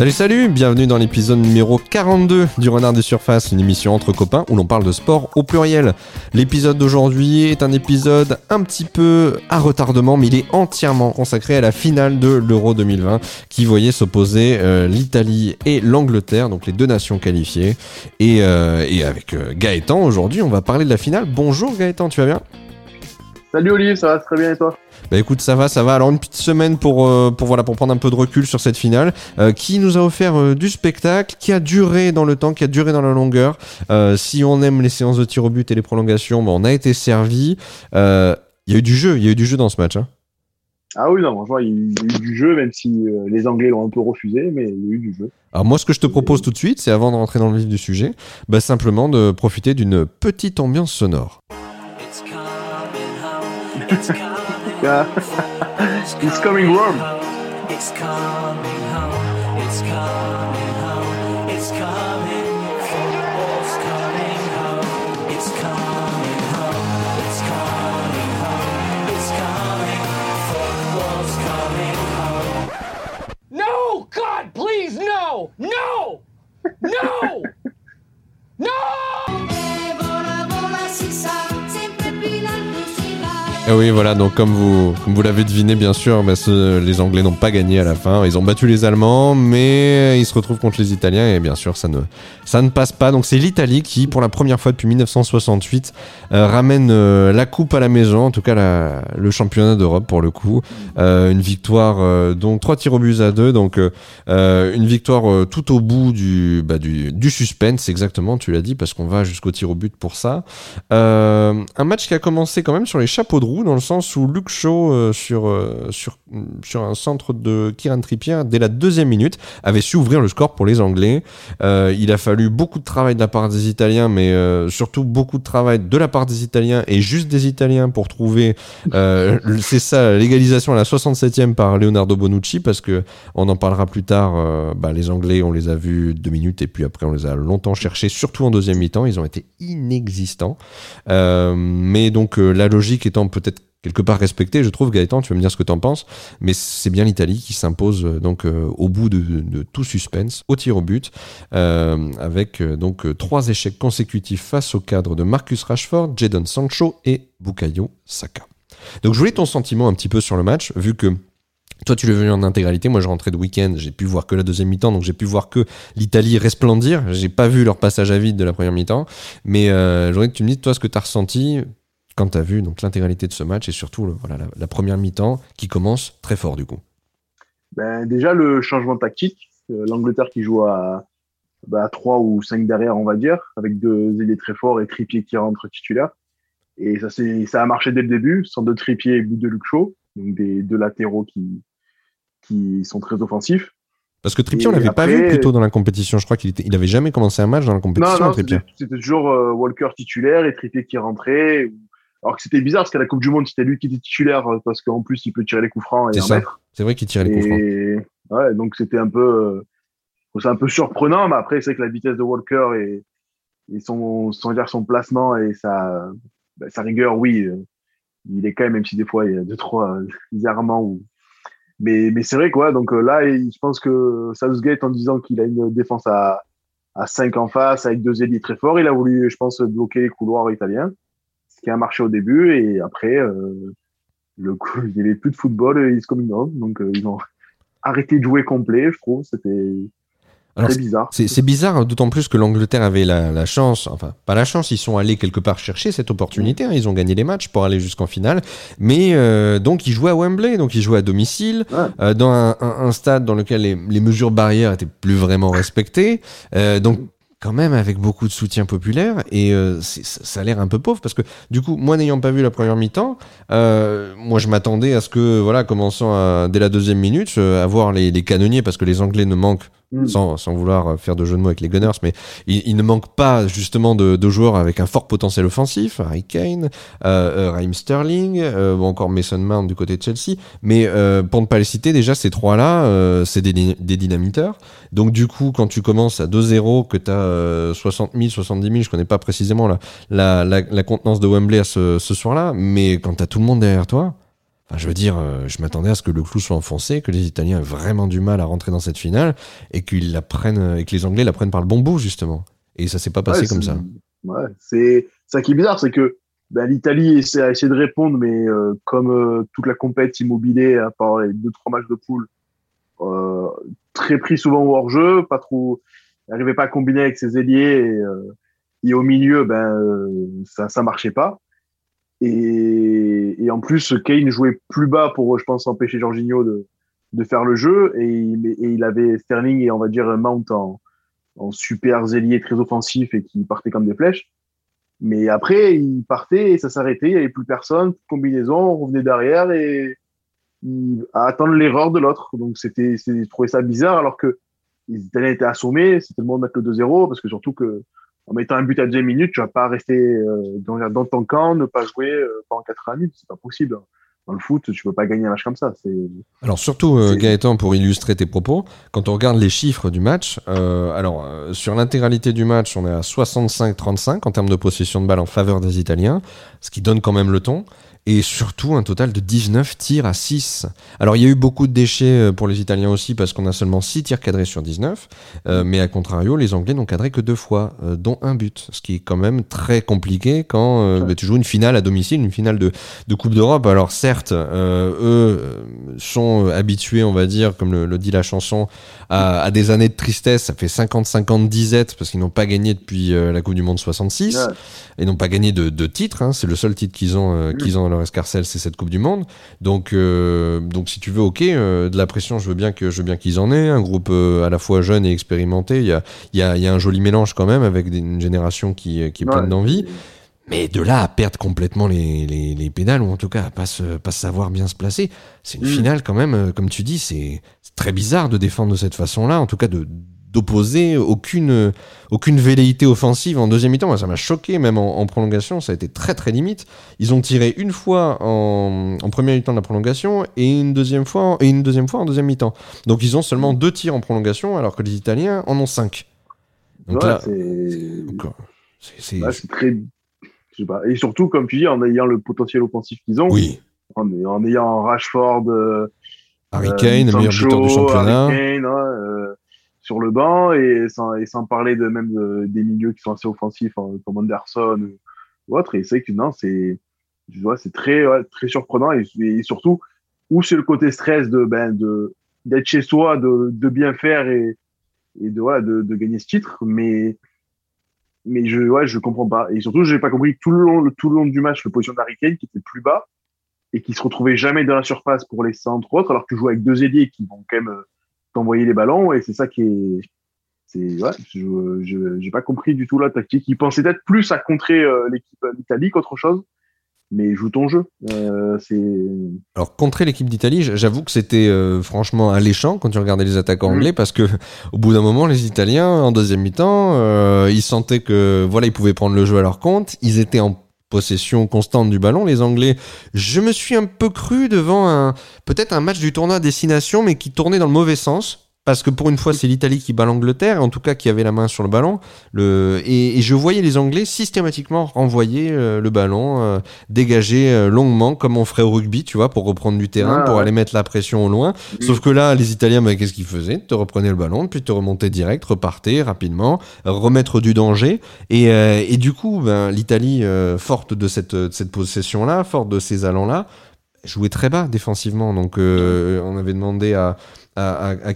Salut salut, bienvenue dans l'épisode numéro 42 du Renard des Surfaces, une émission entre copains où l'on parle de sport au pluriel. L'épisode d'aujourd'hui est un épisode un petit peu à retardement, mais il est entièrement consacré à la finale de l'Euro 2020 qui voyait s'opposer euh, l'Italie et l'Angleterre, donc les deux nations qualifiées. Et, euh, avec euh, Gaëtan aujourd'hui, on va parler de la finale. Bonjour Gaëtan, tu vas bien? Salut Olivier, ça va très bien et toi? Bah écoute, ça va, ça va. Alors une petite semaine pour euh, pour voilà pour prendre un peu de recul sur cette finale, euh, qui nous a offert euh, du spectacle, qui a duré dans le temps, qui a duré dans la longueur. si on aime les séances de tir au but et les prolongations, bah, on a été servi. Il y a eu du jeu, il y a eu du jeu dans ce match. Hein. Ah oui, non, franchement, il y a eu du jeu, même si les Anglais l'ont un peu refusé, mais il y a eu du jeu. Alors moi, ce que je te propose tout de suite, c'est avant de rentrer dans le vif du sujet, bah, simplement de profiter d'une petite ambiance sonore. Yeah. it's coming warm. It's coming home. It's coming home. It's coming. Football's coming home. It's coming home. It's coming home. It's coming. Football's coming home. No! God, please, no! No! No! no! Ah oui, voilà, donc comme vous, vous l'avez deviné, bien sûr, bah, les Anglais n'ont pas gagné à la fin. Ils ont battu les Allemands, mais ils se retrouvent contre les Italiens, et bien sûr, ça ne, passe pas. Donc c'est l'Italie qui, pour la première fois depuis 1968, euh, ramène euh, la coupe à la maison, en tout cas le championnat d'Europe pour le coup. Euh, une victoire, donc 3 tirs au but à 2, donc une victoire tout au bout du, bah, du, du suspense, exactement, tu l'as dit, parce qu'on va jusqu'au tir au but pour ça. un match qui a commencé quand même sur les chapeaux de roue dans le sens où Luke Shaw, euh, sur, euh, sur, sur un centre de Kieran Trippier, dès la deuxième minute, avait su ouvrir le score pour les Anglais. Euh, il a fallu beaucoup de travail de la part des Italiens, mais surtout beaucoup de travail de la part des Italiens et juste des Italiens pour trouver, c'est ça, l'égalisation à la 67e par Leonardo Bonucci, parce que on en parlera plus tard. Bah, les Anglais, on les a vus deux minutes et puis après on les a longtemps cherchés, surtout en deuxième mi-temps. Ils ont été inexistants. mais donc la logique étant peut-être quelque part respecté, je trouve, Gaëtan, tu vas me dire ce que tu en penses, mais c'est bien l'Italie qui s'impose euh, donc euh, au bout de, tout suspense, au tir au but, euh, avec donc trois échecs consécutifs face au cadre de Marcus Rashford, Jadon Sancho et Bukayo Saka. Donc je voulais ton sentiment un petit peu sur le match, vu que toi, tu l'as vu en intégralité. Moi, je rentrais de week-end. J'ai pu voir que la deuxième mi-temps, donc j'ai pu voir que l'Italie resplendir. J'ai pas vu leur passage à vide de la première mi-temps. Mais euh, voudrais que tu me dises, toi, ce que tu as ressenti quand tu as vu donc l'intégralité de ce match et surtout voilà, la, première mi-temps qui commence très fort du coup ben, Déjà le changement tactique, euh, l'Angleterre qui joue à, bah, 3 ou 5 derrière on va dire, avec deux ailiers très forts et Trippier qui rentre titulaire. Et ça, ça a marché dès le début, sans de Trippier et bout de Luke Shaw, donc des deux latéraux qui, qui sont très offensifs. Parce que Trippier, on l'avait pas vu plus tôt dans la compétition. Je crois qu'il était, il avait jamais commencé un match dans la compétition. Non, non, c'était toujours euh, Walker titulaire et Trippier qui rentrait. Alors que c'était bizarre parce qu'à la Coupe du Monde, c'était lui qui était titulaire euh, parce qu'en plus, il peut tirer les coups francs C'est C'est vrai qu'il tirait les coups francs. Ouais, donc c'était un peu, euh, c'est un peu surprenant, mais après, c'est que la vitesse de Walker et, et son, son, son placement et sa, bah, sa rigueur, oui, euh, il est quand même, même si des fois il y a deux, trois bizarrement ou, mais, mais c'est vrai quoi. Donc là, je pense que Southgate, en disant qu'il a une défense à, à 5 en face avec deux ailiers très forts, il a voulu, je pense, bloquer les couloirs italiens qui a marché au début et après euh, le coup, il n'y avait plus de football ils coming home donc euh, ils ont arrêté de jouer complet je trouve. C'était très bizarre. c'est bizarre hein, d'autant plus que l'Angleterre avait la, chance enfin pas la chance ils sont allés quelque part chercher cette opportunité hein. ils ont gagné les matchs pour aller jusqu'en finale. Mais euh, donc ils jouaient à Wembley donc ils jouaient à domicile dans un, stade dans lequel les, les, mesures barrières étaient plus vraiment respectées. Donc quand même avec beaucoup de soutien populaire et euh, ça a l'air un peu pauvre parce que du coup moi n'ayant pas vu la première mi-temps euh, moi je m'attendais à ce que voilà commençant dès la deuxième minute euh, à les, les canonniers parce que les anglais ne manquent Mm. Sans, sans, vouloir faire de jeu de mots avec les Gunners, mais il, ne manque pas justement de, de, joueurs avec un fort potentiel offensif, Harry Kane, euh, euh Raheem Sterling, euh, ou encore Mason Mount du côté de Chelsea. Mais euh, pour ne pas les citer, déjà ces trois-là, euh, c'est des, des, dynamiteurs. Donc du coup, quand tu commences à 2-0, que tu as 60 000, 70 000, je connais pas précisément la, la, la, la contenance de Wembley à ce, ce soir-là, mais quand tu as tout le monde derrière toi, Enfin, je veux dire, euh, je m'attendais à ce que le clou soit enfoncé, que les Italiens aient vraiment du mal à rentrer dans cette finale et qu'ils la prennent, et que les Anglais la prennent par le bon bout justement. Et ça s'est pas passé Ouais, comme ça. Ouais, c'est ça qui est bizarre, c'est que ben, l'Italie essaie, a essayé de répondre, mais euh, comme euh, toute la compète immobilier, à part les deux trois matchs de poule, euh, très pris souvent au hors-jeu, pas trop, n'arrivait pas à combiner avec ses ailiers et, et au milieu, ben ça ça marchait pas. Et, et en plus, Kane jouait plus bas pour, je pense, empêcher Jorginho de, de faire le jeu et, il- et il avait Sterling et on va dire Mount en, en super zélier très offensif et qui partait comme des flèches. Mais après, il partait et ça s'arrêtait, il n'y avait plus personne, combinaison, on revenait derrière et à attendre l'erreur de l'autre. Donc c'était, je trouvais ça bizarre alors que les Italiens étaient assommés, c'était le moment de mettre le 2-0 parce que surtout que en mettant un but à deux minutes, tu vas pas rester euh, dans, dans ton camp, ne pas jouer euh, pendant 80 minutes, c'est pas possible. Dans le foot, tu peux pas gagner un match comme ça. Alors surtout euh, Gaëtan pour illustrer tes propos, quand on regarde les chiffres du match, alors sur l'intégralité du match, on est à 65-35 en termes de possession de balle en faveur des Italiens, ce qui donne quand même le ton. Et surtout un total de 19 tirs à 6. Alors il y a eu beaucoup de déchets euh, pour les Italiens aussi parce qu'on a seulement 6 tirs cadrés sur 19. euh, mais à contrario, les Anglais n'ont cadré que deux fois, euh, dont un but. Ce qui est quand même très compliqué quand euh, bah, tu joues une finale à domicile, une finale de, de Coupe d'Europe. Alors certes, eux sont habitués, on va dire, comme le, le dit la chanson, à, à des années de tristesse. Ça fait 50-50 disettes parce qu'ils n'ont pas gagné depuis la Coupe du Monde 66 Ouais. et n'ont pas gagné de, de titre. hein. C'est le seul titre qu'ils ont, qu'ils ont dans leur escarcelle, c'est cette Coupe du Monde. Donc, euh, donc si tu veux, ok, euh, de la pression, je veux bien que je veux bien qu'ils en aient. Un groupe euh, à la fois jeune et expérimenté. Il y a, y, a, y a un joli mélange quand même avec une génération qui, qui est pleine d'envie. Mais de là à perdre complètement les, les, les pédales, ou en tout cas à pas, se, pas savoir bien se placer, c'est une Mm. finale quand même, comme tu dis, c'est c'est très bizarre de défendre de cette façon-là, en tout cas de d'opposer aucune, aucune velléité offensive en deuxième mi-temps. Ça m'a choqué, même en, en prolongation, ça a été très très limite. Ils ont tiré une fois en, en première mi-temps de la prolongation et une deuxième fois en, et une deuxième fois en deuxième mi-temps. Donc ils ont seulement deux tirs en prolongation alors que les Italiens en ont cinq. Donc Ouais, là, c'est, c'est très, je sais pas. Et surtout, comme tu dis, en ayant le potentiel offensif qu'ils ont, oui, en, en ayant Rashford, euh, Harry euh, Kane, le meilleur buteur du championnat. Harry Kane, euh, sur le banc et sans, parler de même de- des milieux qui sont assez offensifs hein, comme Anderson ou, ou autre. Et c'est que non, c'est, très, très surprenant. Et, surtout où c'est le côté stress de ben de d'être chez soi, de, bien faire et, de voilà de, gagner ce titre, mais mais je ouais je comprends pas. Et surtout j'ai pas compris tout le long le- tout le long du match la position d'Harry Kane qui était plus bas et qui se retrouvait jamais dans la surface pour les centres autres alors que tu joues avec deux ailiers qui vont quand même euh, t'envoyer les ballons et c'est ça qui est c'est ouais je je j'ai pas compris du tout la tactique ils pensaient peut-être plus à contrer euh, l'équipe d'Italie qu'autre chose mais joue ton jeu euh, c'est Alors contrer l'équipe d'Italie, j'avoue que c'était euh, franchement alléchant quand tu regardais les attaquants Mhm. anglais parce que au bout d'un moment, les Italiens en deuxième mi-temps, euh, ils sentaient que voilà, ils pouvaient prendre le jeu à leur compte. Ils étaient en possession constante du ballon. Les Anglais, je me suis un peu cru devant un peut-être un match du tournoi à destination, mais qui tournait dans le mauvais sens. Parce que pour une fois, c'est l'Italie qui bat l'Angleterre, en tout cas qui avait la main sur le ballon. Le, et, et je voyais les Anglais systématiquement renvoyer euh, le ballon, euh, dégager euh, longuement, comme on ferait au rugby, tu vois, pour reprendre du terrain, Ah, pour ouais. aller mettre la pression au loin. Sauf que là, les Italiens, bah, qu'est-ce qu'ils faisaient? Te reprenaient le ballon, puis te remontaient direct, repartaient rapidement, remettre du danger. Et, et du coup, ben, l'Italie, forte de cette, de cette possession-là, forte de ces allants-là, jouait très bas défensivement. Donc, on avait demandé à, à, à,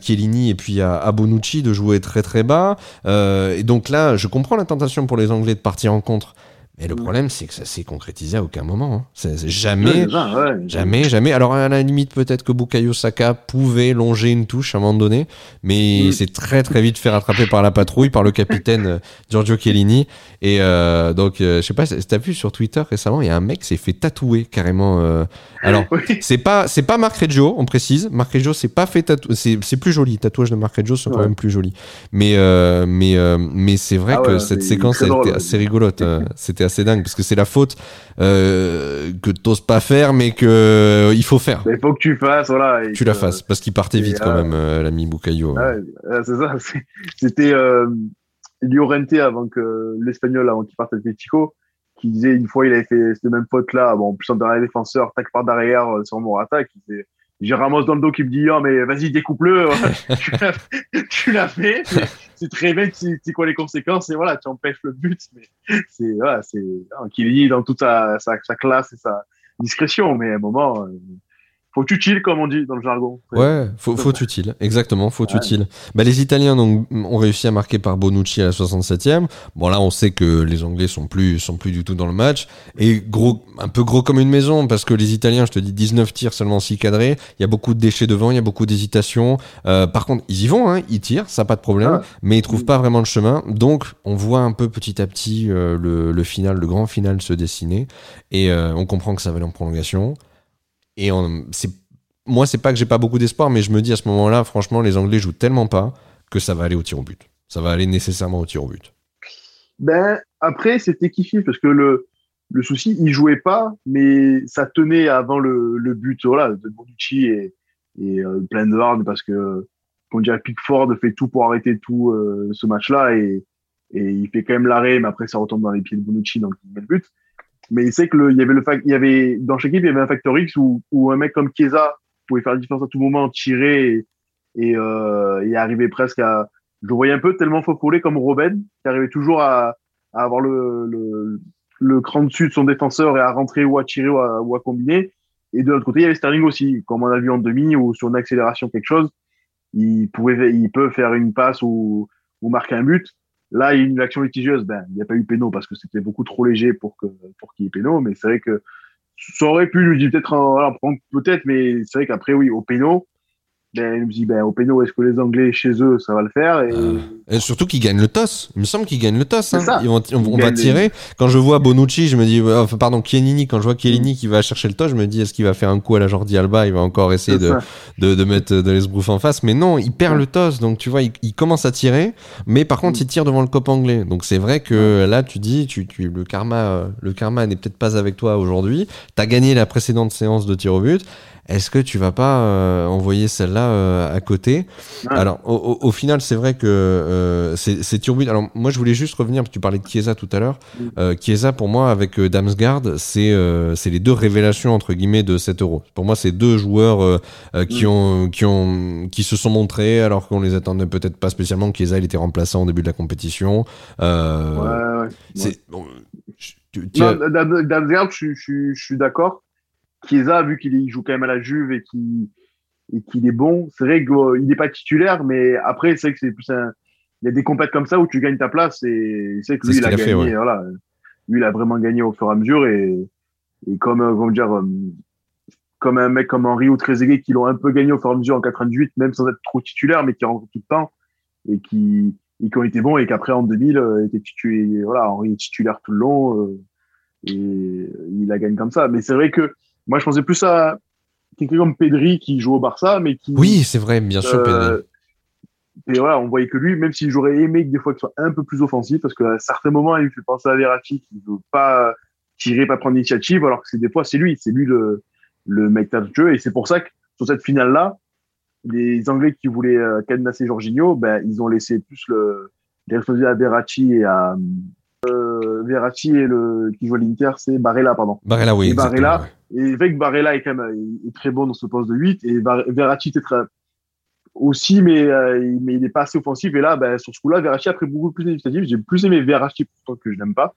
et puis à, à Bonucci de jouer très très bas. Euh, et donc là, je comprends la tentation pour les Anglais de partir en contre. Mais le Mm. problème, c'est que ça s'est concrétisé à aucun moment. hein. Jamais, Ouais, ouais. Jamais, jamais. Alors à la limite peut-être que Bukayo Saka pouvait longer une touche à un moment donné, mais il Mm. s'est très très vite fait rattraper par la patrouille, par le capitaine euh, Giorgio Chiellini. Et euh, donc euh, je sais pas, si t'as vu sur Twitter récemment, il y a un mec qui s'est fait tatouer carrément. euh, alors Oui. c'est pas c'est pas Marc Reggio, on précise. Marc Reggio c'est pas fait tatouer, c'est c'est plus joli. Tatouage de Marc Reggio sont quand même plus jolis. Mais mais mais c'est vrai Ah que cette séquence été drôle. assez rigolote. euh, C'était assez dingue parce que c'est la faute euh, que t'oses pas faire, mais que euh, il faut faire. Mais il faut que tu fasses voilà et Tu la fasses parce qu'il partait vite quand euh, même, euh, l'ami ouais, c'est ça. c'est- C'était euh, Llorente avant que l'espagnol, avant qu'il parte à Atletico, qui disait une fois il avait fait cette même faute là, bon, en plus en dernier défenseur, tac par derrière sur Morata, qui disait j'ai Ramos dans le dos qui me dit oh mais vas-y découpe-le, tu l'as- fait, c'est- c'est très bien, tu sais quoi les conséquences. Et voilà tu empêches le but, mais c'est voilà c'est dans toute sa classe et sa discrétion, mais à un moment euh, faut utile comme on dit dans le jargon. Ouais, faut, faut utile, exactement, faut Ouais. utile. Bah, les Italiens donc, ont réussi à marquer par Bonucci à la 67e. Bon là, on sait que les Anglais sont plus, sont plus du tout dans le match et gros, un peu gros comme une maison parce que les Italiens, je te dis 19 tirs seulement 6 cadrés. Il y a beaucoup de déchets devant, il y a beaucoup d'hésitation. Euh, par contre, ils y vont, hein, ils tirent, ça pas de problème, Ouais. mais ils trouvent pas vraiment le chemin. Donc, on voit un peu petit à petit euh, le, le final, le grand final se dessiner et euh, on comprend que ça va aller en prolongation. Et on- moi, c'est pas que j'ai pas beaucoup d'espoir, mais je me dis à ce moment-là, franchement, les Anglais jouent tellement pas que ça va aller au tir au but. Ça va aller nécessairement au tir au but. Ben, après, c'était kiffé parce que le, le souci, il jouait pas, mais ça tenait avant le, le but voilà, de Bonucci et, et plein de hard parce que, qu'on dirait, Pickford fait tout pour arrêter tout euh, ce match-là et, et il fait quand même l'arrêt, mais après, ça retombe dans les pieds de Bonucci, donc il met le but. Mais il sait que le, il y avait le fac, il y avait, dans chaque équipe, il y avait un facteur X où, où un mec comme Chiesa pouvait faire la différence à tout moment, tirer et, et, euh, et arriver presque à, je le voyais un peu tellement faux comme Robben, qui arrivait toujours à, à avoir le, le, le cran dessus de son défenseur et à rentrer ou à tirer ou à, ou à combiner. Et de l'autre côté, il y avait Sterling aussi, comme on a vu en demi ou sur une accélération quelque chose, il pouvait, il peut faire une passe ou, ou marquer un but. Là, une action litigieuse, ben, il n'y a pas eu péno parce que c'était beaucoup trop léger pour qu'il y ait péno, mais c'est vrai que ça aurait pu, lui dire peut-être, voilà, en prendre peut-être, mais c'est vrai qu'après, oui, au péno, ben, il me dit, ben, au péno, est-ce que les Anglais chez eux, ça va le faire? Et, Euh, Et surtout qu'ils gagnent le toss. Il me semble qu'ils gagnent le toss. Hein. Ils vont, on, Ils on va tirer. Quand je vois Bonucci, je me dis, euh, enfin, pardon, Chiellini, quand je vois Chiellini qui va chercher le toss, je me dis, est-ce qu'il va faire un coup à la Jordi Alba? Il va encore essayer de, de, de mettre de l'esbrouf en face. Mais non, il perd le toss. Donc, tu vois, il, il commence à tirer. Mais par contre, il tire devant le cop anglais. Donc, c'est vrai que là, tu dis, tu, tu, le karma, le karma n'est peut-être pas avec toi aujourd'hui. T'as gagné la précédente séance de tir au but. Est-ce que tu vas pas euh, envoyer celle-là euh, à côté Ouais. Alors, au, au- au final, c'est vrai que euh, c'est but. Alors, moi, je voulais juste revenir, parce que tu parlais de Chiesa tout à l'heure. Mm. Euh, Chiesa, pour moi, avec euh, Damsgaard, c'est les deux révélations, entre guillemets, de 7 euros. Pour moi, c'est deux joueurs qui, Mm. ont, qui, ont, qui se sont montrés, alors qu'on les attendait peut-être pas spécialement. Chiesa, il était remplaçant au début de la compétition. Ouais, ouais. c'est- bon, je- tu- tu Non, as- Dam- Damsgaard, je, suis- je, suis- je suis d'accord. Chiesa, vu qu'il joue quand même à la Juve et qu'il et qu'il est bon, c'est vrai qu'il n'est pas titulaire, mais après, c'est vrai que c'est plus un. Il y a des compètes comme ça où tu gagnes ta place et c'est que lui, ce il a fait, gagné. ouais. Voilà. Lui, il a vraiment gagné au fur et à mesure et, et comme, euh, comment dire, euh, comme un mec comme Henri ou Trezeguet qui l'ont un peu gagné au fur et à mesure en 98, même sans être trop titulaire, mais qui rentrent tout le temps et qui, et qui ont été bons et qu'après en 2000 euh, étaient titulaires. Voilà, Henri est titulaire tout le long et il la gagne comme ça. Mais c'est vrai que moi, je pensais plus à quelqu'un comme Pedri qui joue au Barça, mais qui. Oui, c'est vrai, bien sûr, Pedri. euh, et voilà, on voyait que lui, même si j'aurais aimé que des fois qu'il soit un peu plus offensif, parce qu'à certains moments, il me fait penser à Verratti qui veut pas tirer, pas prendre l'initiative, alors que c'est des fois, c'est lui, c'est lui le, le mec de jeu. Et c'est pour ça que sur cette finale-là, les Anglais qui voulaient euh, cadenasser Jorginho, ben, ils ont laissé plus le, les responsabilités à Verratti et à, euh, Verratti et le, qui joue à l'Inter, c'est Barella, pardon. Barella, oui. Et Barella, ouais. Et que Barella est quand même est très bon dans ce poste de 8 et Verratti était très aussi, mais, euh, mais il n'est pas assez offensif. Et là, ben, sur ce coup-là, Verratti a pris beaucoup plus d'initiative. J'ai plus aimé Verratti pourtant que je n'aime pas.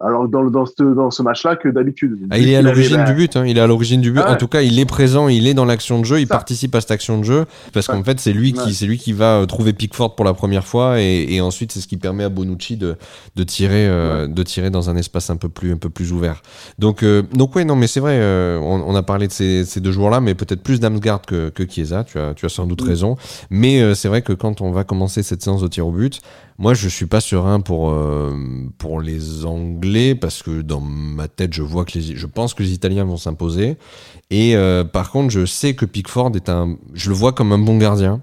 Alors dans, dans ce, dans ce match-là que d'habitude. Ah, il est à l'origine du but. Hein. Il est à l'origine du but. Ah En tout cas, il est présent. Il est dans l'action de jeu. Il Ça. participe à cette action de jeu parce qu'en fait, c'est lui qui, c'est lui qui va euh, trouver Pickford pour la première fois et, et ensuite c'est ce qui permet à Bonucci de, de tirer, euh, de tirer dans un espace un peu plus, un peu plus ouvert. Donc, euh, donc ouais, non, mais c'est vrai. euh, on, on a parlé de ces, ces deux joueurs-là, mais peut-être plus Damsgaard que, que Chiesa. Tu as, tu as sans doute Mm. raison. Mais euh, c'est vrai que quand on va commencer cette séance de tir au but, moi, je suis pas serein pour euh, pour les Anglais parce que dans ma tête, je vois que les, je pense que les Italiens vont s'imposer. Et euh, par contre, je sais que Pickford est un, je le vois comme un bon gardien.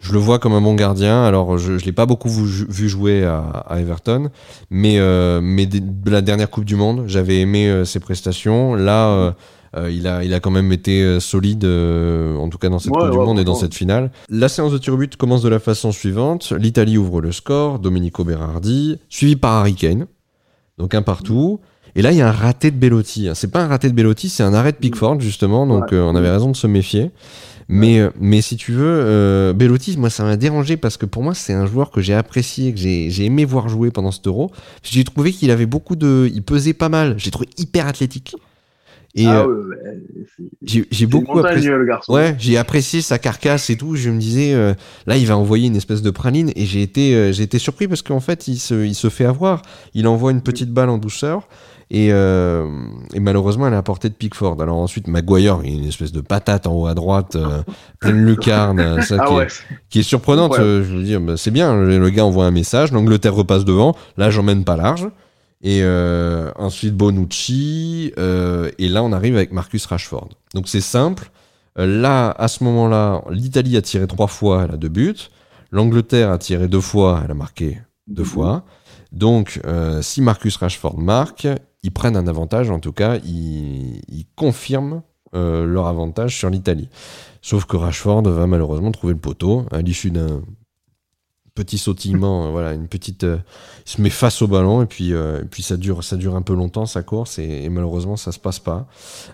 Je le vois comme un bon gardien. Alors, je, je l'ai pas beaucoup vu, jouer à, à Everton, mais euh, mais la dernière Coupe du Monde, j'avais aimé euh, ses prestations. Là. Euh, il, a, il a quand même été euh, solide, euh, en tout cas dans cette Ouais, Coupe du ouais, Monde et dans cette finale. La séance de tir au but commence de la façon suivante. L'Italie ouvre le score, Domenico Berardi, suivi par Harry Kane. Donc un partout. Et là, il y a un raté de Bellotti. C'est pas un raté de Bellotti, c'est un arrêt de Pickford, justement. Donc, euh, on avait raison de se méfier. Mais, mais si tu veux, Bellotti, moi, ça m'a dérangé parce que pour moi, c'est un joueur que j'ai apprécié, que j'ai j'ai aimé voir jouer pendant cet euro. J'ai trouvé qu'il avait beaucoup de. Il pesait pas mal. J'ai trouvé hyper athlétique. Et ah, euh, ouais, j'ai beaucoup apprécié. le garçon. Ouais, j'ai apprécié sa carcasse et tout. Je me disais, euh, là, il va envoyer une espèce de praline et j'ai été, euh, j'ai été surpris parce qu'en fait, il se, il se fait avoir. Il envoie une petite balle en douceur et, euh, et malheureusement, elle est à portée de Pickford. Alors ensuite, Maguire, il y a une espèce de patate en haut à droite, euh, pleine lucarne, euh, ça Ah qui, ouais. est, qui est surprenante. Ouais. Je veux dire, bah, c'est bien. Le, le gars envoie un message. L'Angleterre repasse devant. Là, j'emmène pas large. Et euh, ensuite Bonucci. euh, et là, on arrive avec Marcus Rashford. Donc c'est simple. Euh, Là, à ce moment-là, l'Italie a tiré trois fois, elle a deux buts. L'Angleterre a tiré deux fois, elle a marqué deux fois. Donc, euh, si Marcus Rashford marque, ils prennent un avantage, en tout cas, ils, ils confirment leur avantage sur l'Italie. Sauf que Rashford va malheureusement trouver le poteau à l'issue d'un petit sautillement, euh, voilà, une petite, euh, il se met face au ballon et puis, euh, et puis ça dure, ça dure un peu longtemps sa course et, et malheureusement ça se passe pas.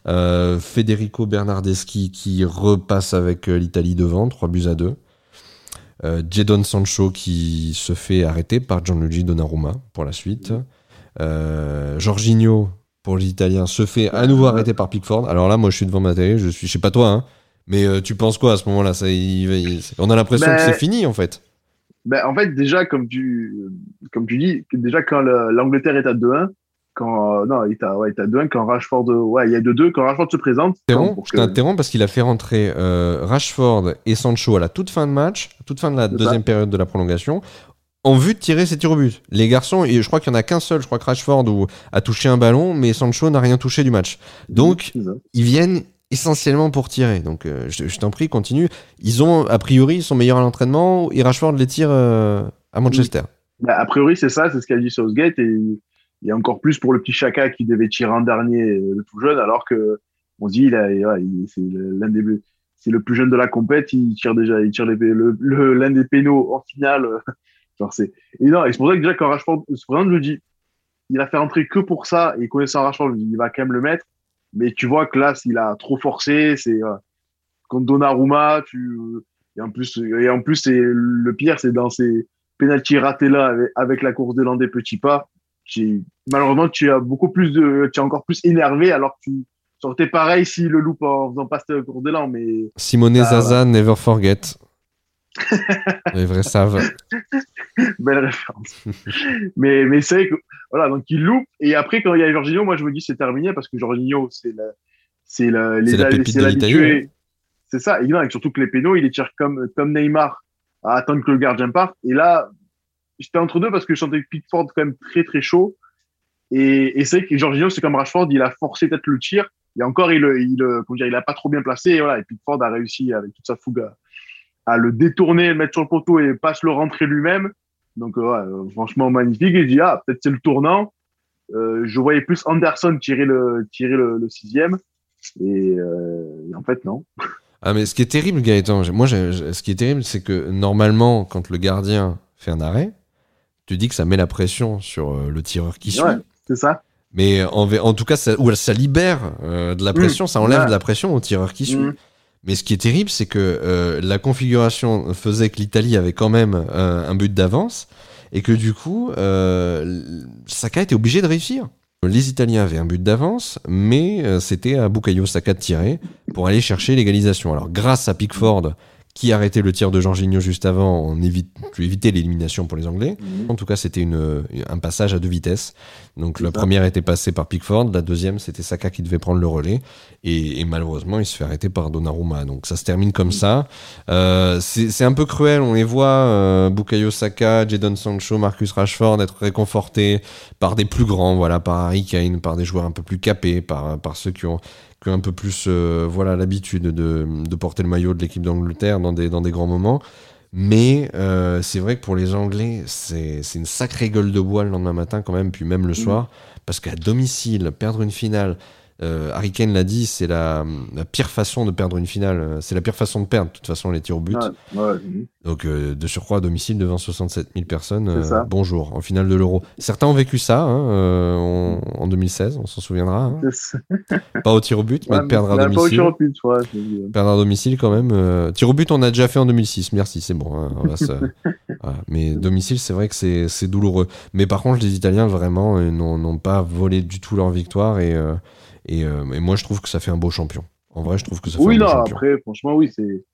Euh, Federico Bernardeschi qui repasse avec l'Italie devant, 3 buts à 2. Euh, Jadon Sancho qui se fait arrêter par Gianluigi Donnarumma pour la suite. Jorginho pour les Italiens se fait à nouveau arrêter par Pickford. Alors là, moi je suis devant ma télé, je suis, je sais pas toi, hein, mais tu penses quoi à ce moment-là? Ça, il va- il- On a l'impression Ben, que c'est fini en fait. Ben, en fait, déjà, comme tu, comme tu dis, déjà, quand le- l'Angleterre est à 2-1, quand, euh, non, il est à, ouais, il est à 2-1, quand Rashford, ouais, il y a 2-2, quand Rashford se présente. pour Je que- t'interromps parce qu'il a fait rentrer euh, Rashford et Sancho à la toute fin de match, toute fin de la deuxième période de la prolongation, en vue de tirer ses tirs au but. Les garçons, et je crois qu'il y en a qu'un seul, je crois que Rashford ou- a touché un ballon, mais Sancho n'a rien touché du match. Donc, ils viennent essentiellement pour tirer. Donc, euh, je, t'en prie, continue. Ils ont, a priori, ils sont meilleurs à l'entraînement et Rashford les tire euh, à Manchester? Ben, a priori, c'est ça, c'est ce qu'a dit Southgate, et il y a encore plus pour le petit Chaka qui devait tirer en dernier, euh, le tout jeune, alors que, on se dit, il c'est l'un des, c'est le plus jeune de la compète, il tire déjà, il tire les, le, l'un des pénaux en finale. Genre, c'est, et non, et c'est pour ça que déjà, Rashford se il a fait rentrer que pour ça, et connaissant Rashford, il va quand même le mettre, mais tu vois que là, s'il a trop forcé, c'est, euh, contre Donnarumma, tu, et en plus, et en plus, c'est, le pire, c'est dans ces penalty ratés là, avec, avec la course d'élan des petits pas, malheureusement, tu as beaucoup plus de, tu es encore plus énervé, alors que tu, été pareil si le loupe en faisant pas cette course d'élan, mais, Simone Ah, Zaza, never forget. Les vrais savent. belle référence. mais, mais c'est que, voilà, donc il loupe, et après, quand il y a Jorginho, moi, je me dis, c'est terminé, parce que Jorginho, c'est la, c'est la, les C'est l'habitué. C'est ça, évidemment, et surtout que les pénaux, il les tire comme, comme Neymar, à attendre que le gardien parte, et là, j'étais entre deux parce que je sentais Pickford quand même très, très chaud, et, et c'est vrai que Jorginho, c'est comme Rashford, il a forcé peut-être le tir, et encore, il, il, comment dire, il a pas trop bien placé, et voilà, et Pickford a réussi avec toute sa fougue à, à le détourner, le mettre sur le poteau et pas se le rentrer lui-même. Donc, euh, ouais, euh, franchement, magnifique. Et je dis, ah, peut-être c'est le tournant. Euh, je voyais plus Anderson tirer le, tirer le, le sixième. Et, euh, et en fait, non. Ah mais ce qui est terrible Gaëtan, moi ce qui est terrible c'est que normalement quand le gardien fait un arrêt, tu dis que ça met la pression sur le tireur qui suit. Ouais, c'est ça. Mais en, tout cas ça, ou ça libère euh, de la pression, ça enlève Ouais. de la pression au tireur qui suit. Mm. Mais ce qui est terrible c'est que euh, la configuration faisait que l'Italie avait quand même euh, un but d'avance et que du coup euh, Saka était obligé de réussir. Les Italiens avaient un but d'avance, mais c'était à Bukayo Saka de tirer pour aller chercher l'égalisation. Alors grâce à Pickford qui arrêtait le tir de Jorginho juste avant, on évite, tu évitais l'élimination pour les Anglais. En tout cas, c'était un passage à deux vitesses. Donc la première était passée par Pickford, la deuxième c'était Saka qui devait prendre le relais. Et, et malheureusement, il se fait arrêter par Donnarumma. Donc ça se termine comme ça. Euh, c'est c'est un peu cruel. On les voit, euh, Bukayo Saka, Jadon Sancho, Marcus Rashford être réconfortés par des plus grands, voilà, par Harry Kane, par des joueurs un peu plus capés, par, par ceux qui ont, qui ont un peu plus euh, voilà l'habitude de, de porter le maillot de l'équipe d'Angleterre dans des, dans des grands moments. Mais euh, c'est vrai que pour les Anglais, c'est c'est une sacrée gueule de bois le lendemain matin quand même, puis même le soir, parce qu'à domicile, perdre une finale, euh, Harry Kane l'a dit, c'est la, la pire façon de perdre une finale. Euh, C'est la pire façon de perdre, de toute façon, les tirs au but. Ouais, ouais. Donc, euh, de surcroît, à domicile devant 67 000 personnes. Ça. bonjour, en finale de l'Euro. Certains ont vécu ça hein, euh, en, en 2016, on s'en souviendra. hein. Pas au tir au but, mais de perdre à mais Pas au domicile. tir au but, Perdre à domicile quand même. euh, tir au but, on a déjà fait en 2006. Merci, c'est bon. hein, on va se- voilà. Mais domicile, c'est vrai que c'est douloureux. Mais par contre, les Italiens, vraiment, euh, n'ont pas volé du tout leur victoire. Et, euh, et, euh, et moi, je trouve que ça fait un beau champion. En vrai, je trouve que ça fait Oui, un beau non, champion. après, franchement, oui, c'est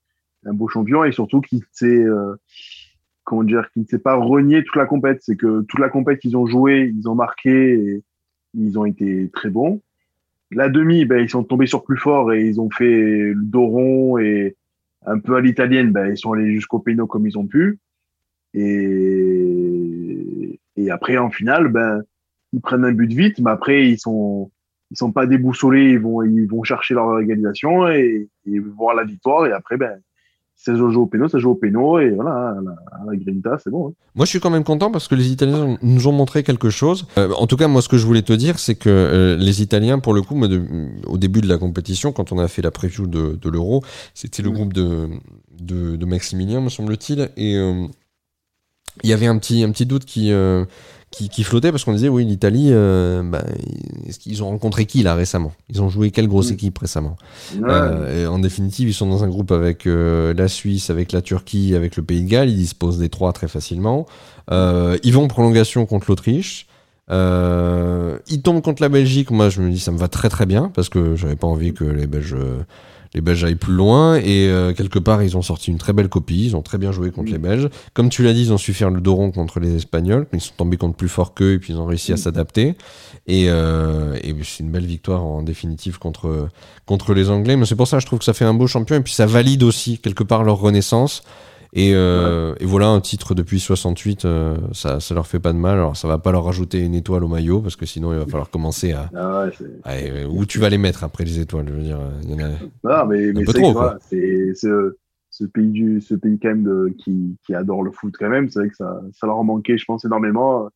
un beau champion et surtout qu'il s'est, euh, comment dire, qu'il ne s'est pas renié toute la compète. C'est que toute la compète qu'ils ont joué, ils ont marqué et ils ont été très bons. La demi, ben, ils sont tombés sur plus fort et ils ont fait le dos rond et un peu à l'italienne, ben, ils sont allés jusqu'au péno comme ils ont pu. Et, et après, en finale, ben, ils prennent un but vite, mais après, ils sont, ils sont pas déboussolés, ils vont, ils vont chercher leur égalisation et, et voir la victoire. Et après, ben, ça joue au péno, ça joue au péno et voilà, à la, Grinta, c'est bon. hein. Moi, je suis quand même content parce que les Italiens nous ont montré quelque chose. Euh, en tout cas, moi, ce que je voulais te dire, c'est que euh, les Italiens, pour le coup, moi, de- au début de la compétition, quand on a fait la preview de, de l'Euro, c'était le groupe de, de, de Maximilien, me semble-t-il, et euh, il y avait un petit, un petit doute qui, qui, qui flottait parce qu'on disait, oui, l'Italie, euh, bah, est-ce qu'ils ont rencontré qui là récemment? Ils ont joué quelle grosse Mm. équipe récemment? Ouais. euh, et en définitive, ils sont dans un groupe avec euh, la Suisse, avec la Turquie, avec le Pays de Galles. Ils disposent des trois très facilement. Euh, ils vont en prolongation contre l'Autriche. Ils tombent contre la Belgique. Moi, je me dis, ça me va très très bien parce que j'avais pas envie que les Belges, les Belges aillent plus loin. Et euh, quelque part, ils ont sorti une très belle copie. Ils ont très bien joué contre les Belges. Comme tu l'as dit, ils ont su faire le dos rond contre les Espagnols. Ils sont tombés contre plus fort qu'eux et puis ils ont réussi à s'adapter. Et, euh, et c'est une belle victoire en définitive contre contre les Anglais. Mais c'est pour ça que je trouve que ça fait un beau champion et puis ça valide aussi quelque part leur renaissance. Et, euh, et voilà un titre depuis 68, euh, ça, ça leur fait pas de mal. Alors ça va pas leur rajouter une étoile au maillot parce que sinon il va falloir commencer à, Ah ouais, c'est- à- euh, où tu vas les mettre après les étoiles. Je veux dire, il y en a- Non, mais, mais c'est voilà, ce, ce pays du, ce pays quand même de, qui, qui adore le foot quand même. C'est vrai que ça, ça leur a manqué, je pense, énormément,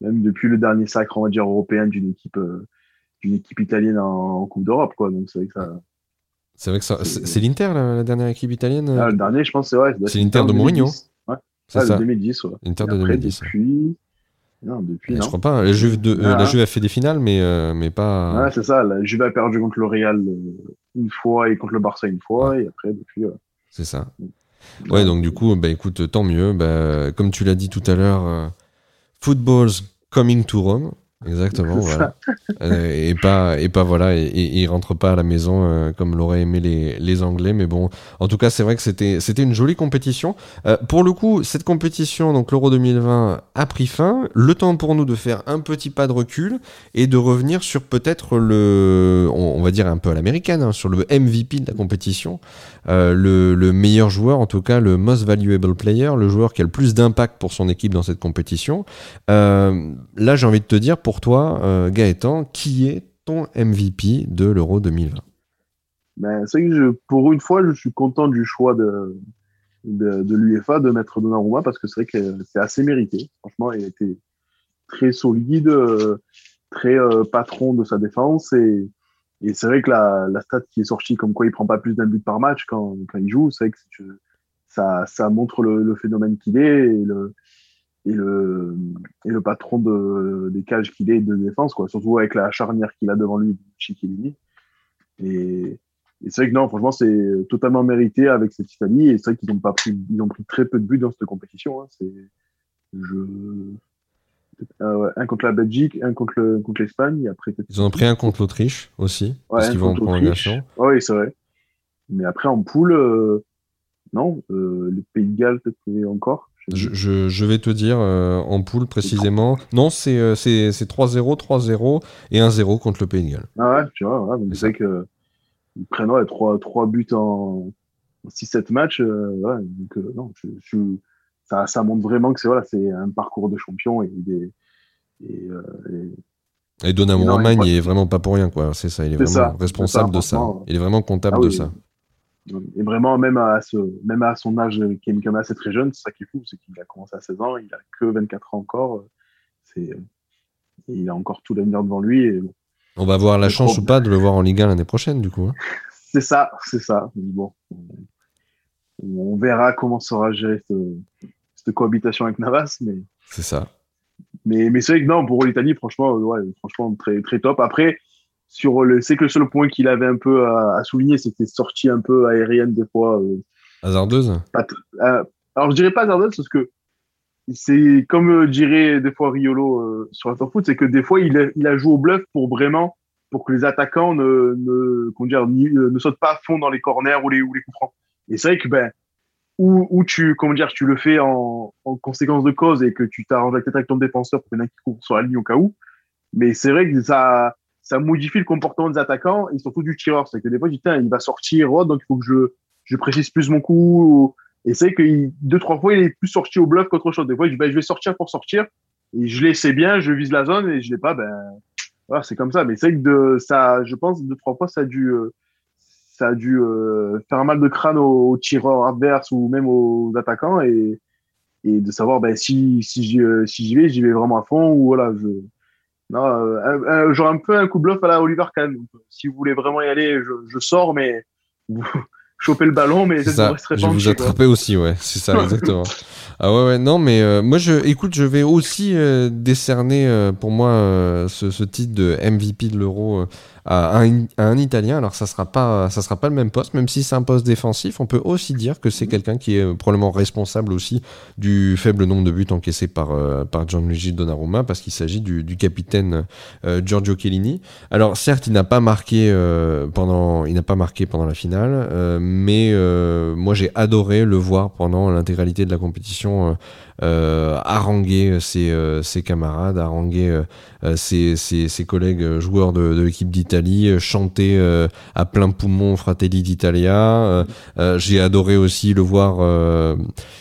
même depuis le dernier sacre, on va dire européen d'une équipe, euh, d'une équipe italienne en, en Coupe d'Europe, quoi. Donc c'est vrai que ça. C'est vrai que ça- c'est l'Inter la, la dernière équipe italienne. euh Ah, le dernier, je pense, c'est vrai. C'est l'Inter de Mourinho. Ouais, c'est ouais, ça. le 2010. Ouais. L'Inter de après, 2010. ouais. Depuis. Non, depuis. Je non. crois pas. La Juve, de, euh, Ah. la Juve a fait des finales, mais mais, mais pas. Ouais, c'est ça. La Juve a perdu contre le Real euh, une fois et contre le Barça une fois. Et après, depuis. euh, C'est ça. Ouais, donc du coup, bah écoute, tant mieux. Bah, comme tu l'as dit tout à l'heure, euh, football's coming to Rome. Exactement, voilà. Euh, et pas, et pas voilà, et, et, rentre pas à la maison euh, comme l'auraient aimé les, les Anglais, mais bon, en tout cas, c'est vrai que c'était, c'était une jolie compétition. Euh, pour le coup, cette compétition, donc l'Euro 2020, a pris fin. Le temps pour nous de faire un petit pas de recul et de revenir sur peut-être le, on, on va dire un peu à l'américaine, hein, sur le MVP de la compétition, euh, le, le meilleur joueur, en tout cas le most valuable player, le joueur qui a le plus d'impact pour son équipe dans cette compétition. Euh, là, j'ai envie de te dire, pour toi, euh, Gaëtan, qui est ton MVP de l'Euro 2020 Ben, c'est que pour une fois, je suis content du choix de, de, de l'UEFA de mettre Donnarumma parce que c'est vrai que c'est assez mérité. Franchement, il a été très solide, très patron de sa défense et, et c'est vrai que la, stat qui est sortie comme quoi il prend pas plus d'un but par match quand, il joue, c'est vrai que ça, montre le, phénomène qu'il est et le, patron de, des cages qu'il est de défense, quoi. Surtout avec la charnière qu'il a devant lui, Chiellini. Et, et c'est vrai que non, franchement, c'est totalement mérité avec cette Italie. Et c'est vrai qu'ils ont pris, ont pris très peu de buts dans cette compétition. Hein. C'est, je, euh, un contre la Belgique, un contre le, contre l'Espagne. Après, Ils ont pris un contre l'Autriche aussi, Ouais, parce qu'ils vont en prolongation. Oui, c'est vrai. Mais après, en poule, euh, non, euh, le Pays de Galles, peut-être encore. Je Je, je, vais te dire euh, en poule précisément. Non, c'est euh, c'est c'est 3-0, 3-0 et 1-0 contre le Pays de Galles. Ah ouais, tu vois, voilà. donc C'est vrai que ils prennent ouais, trois, trois buts en, en 6-7 matchs. euh, ouais, donc, euh, non, je, je, ça, ça montre vraiment que c'est voilà, c'est un parcours de champion et des. Et, euh, et- Et Donnarumma, Non, il est vraiment pas pour rien, quoi. C'est ça, il est vraiment ça, responsable ça, de ça. Il est vraiment comptable Ah de ça. et vraiment, même à, ce, même à son âge, qui est quand même assez très jeune, c'est ça qui est fou, c'est qu'il a commencé à 16 ans, il a que 24 ans encore. C'est, il a encore tout l'avenir devant lui. Et. On va avoir la chance ou pas de le voir en Ligue 1 l'année prochaine, du coup. hein. C'est ça, c'est ça. Bon, on verra comment sera gérée cette, cette cohabitation avec Navas, mais C'est ça. mais, mais c'est vrai que non, pour l'Italie, franchement, euh, ouais, franchement très très top. Après, sur le, c'est que le seul point qu'il avait un peu à, à souligner, c'était sortie un peu aérienne des fois. euh, Hasardeuse pas euh, alors je dirais pas hasardeuse parce que c'est comme euh, dirait des fois Riolo sur la foot, c'est que des fois il a, il a joué au bluff pour vraiment pour que les attaquants ne ne, dire, ni- ne sautent pas à fond dans les corners ou les ou les coups francs. Et c'est vrai que ben ou, ou tu comment dire tu le fais en, en conséquence de cause et que tu t'arranges peut-être avec ton défenseur pour qu'il y en un qui court sur la ligne au cas où. Mais c'est vrai que ça ça modifie le comportement des attaquants et surtout du tireur. C'est que des fois, je dis, il va sortir, oh, donc il faut que je, je précise plus mon coup. Et c'est que il- deux, trois fois, il est plus sorti au bluff qu'autre chose. Des fois, je dis, ben, je vais sortir pour sortir. Et je l'ai, c'est bien, je vise la zone et je l'ai pas, ben, voilà, c'est comme ça. Mais c'est vrai que de, ça, je pense, deux, trois fois, ça a dû, euh, ça a dû euh, faire mal de crâne aux, aux tireurs adverses ou même aux attaquants et, et de savoir ben, si, si j'y euh, si j'y vais, j'y vais vraiment à fond ou voilà, je, non, euh, un- un- genre un peu un coup de bluff à la Oliver Kahn. Donc, si vous voulez vraiment y aller, je, je sors, mais vous chopez le ballon, mais vous ça. resterez Je vous attraper aussi, ouais. C'est ça, exactement. Ah ouais, ouais, non, mais euh, moi, je, écoute, je vais aussi euh, décerner pour moi ce, ce titre de MVP de l'Euro à, un, à un Italien. Alors, ça sera pas, ça sera pas le même poste, même si c'est un poste défensif. On peut aussi dire que c'est quelqu'un qui est probablement responsable aussi du faible nombre de buts encaissés par euh, par Gianluigi Donnarumma, parce qu'il s'agit du, du capitaine euh, Giorgio Chiellini. Alors, certes, il n'a pas marqué euh, pendant, il n'a pas marqué pendant la finale, mais moi, j'ai adoré le voir pendant l'intégralité de la compétition haranguer ses, euh, ses camarades, haranguer euh, euh, ses, ses, ses collègues euh, joueurs de, de l'équipe d'Italie, euh, chanter euh, à plein poumon Fratelli d'Italia. Euh, euh, j'ai adoré aussi le voir, euh,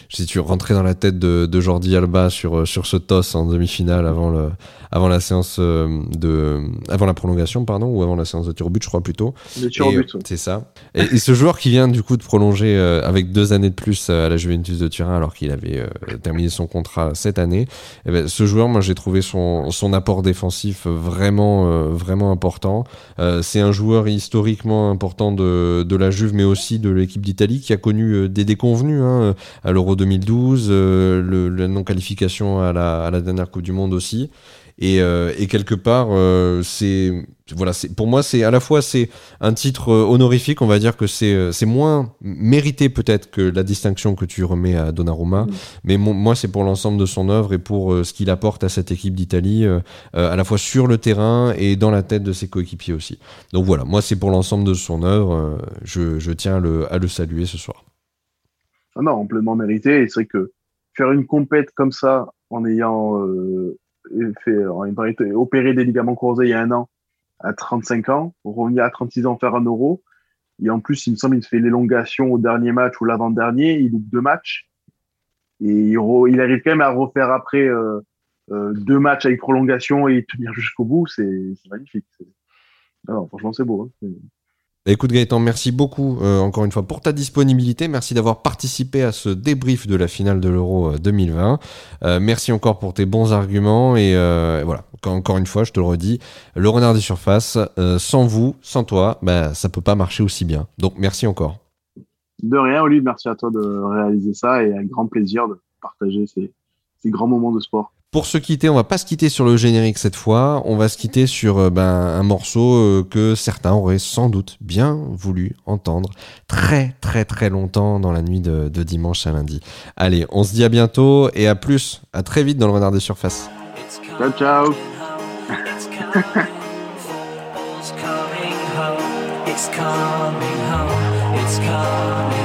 si tu rentrer dans la tête de, de Jordi Alba sur, euh, sur ce toss en demi-finale avant, le, avant la séance euh, de, avant la prolongation, pardon, ou avant la séance de tir au but, je crois plutôt. Le tir au Et, but. ouais. C'est ça. Et, et ce joueur qui vient du coup de prolonger euh, avec deux années de plus euh, à la Juventus de Turin alors qu'il avait euh, terminé son contrat cette année, eh ben, ce joueur, moi j'ai trouvé son, son apport défensif vraiment, euh, vraiment important. Euh, c'est un joueur historiquement important de, de la Juve mais aussi de l'équipe d'Italie qui a connu des déconvenus hein, à l'Euro 2012, euh, le, la non-qualification à la, à la dernière Coupe du Monde aussi. Et, euh, et quelque part, euh, c'est voilà, c'est pour moi c'est à la fois c'est un titre euh, honorifique, on va dire que c'est c'est moins mérité peut-être que la distinction que tu remets à Donnarumma, Mm. mais mon- moi c'est pour l'ensemble de son œuvre et pour euh, ce qu'il apporte à cette équipe d'Italie, euh, à la fois sur le terrain et dans la tête de ses coéquipiers aussi. Donc voilà, moi c'est pour l'ensemble de son œuvre, euh, je, je tiens à le, à le saluer ce soir. Ah non, amplement mérité. Et c'est vrai que faire une compète comme ça en ayant euh, fait, en ayant été opéré des ligaments croisés il y a un an à 35 ans, revenir à 36 ans faire un euro. Et en plus, il me semble, il fait l'élongation au dernier match ou l'avant-dernier. Il loupe deux matchs. Et il, il arrive quand même à refaire après euh, euh, deux matchs avec prolongation et tenir jusqu'au bout. C'est magnifique. C'est- Ah franchement, c'est beau. hein. Bah, Écoute Gaëtan, merci beaucoup euh, encore une fois pour ta disponibilité. Merci d'avoir participé à ce débrief de la finale de l'Euro euh, 2020. Euh, merci encore pour tes bons arguments et euh, voilà. Encore- une fois, je te le redis, le renard des surfaces, euh, sans vous, sans toi, bah, ça peut pas marcher aussi bien. Donc merci encore. De rien, Olivier, merci à toi de réaliser ça et un grand plaisir de partager ces grands moments de sport. Pour se quitter, on va pas se quitter sur le générique cette fois. On va se quitter sur euh, ben, un morceau euh, que certains auraient sans doute bien voulu entendre très très très longtemps dans la nuit de, de dimanche à lundi. Allez, on se dit à bientôt et à plus. À très vite dans le renard des surfaces. Ciao, ciao. It's coming home. It's coming home. It's coming home. It's coming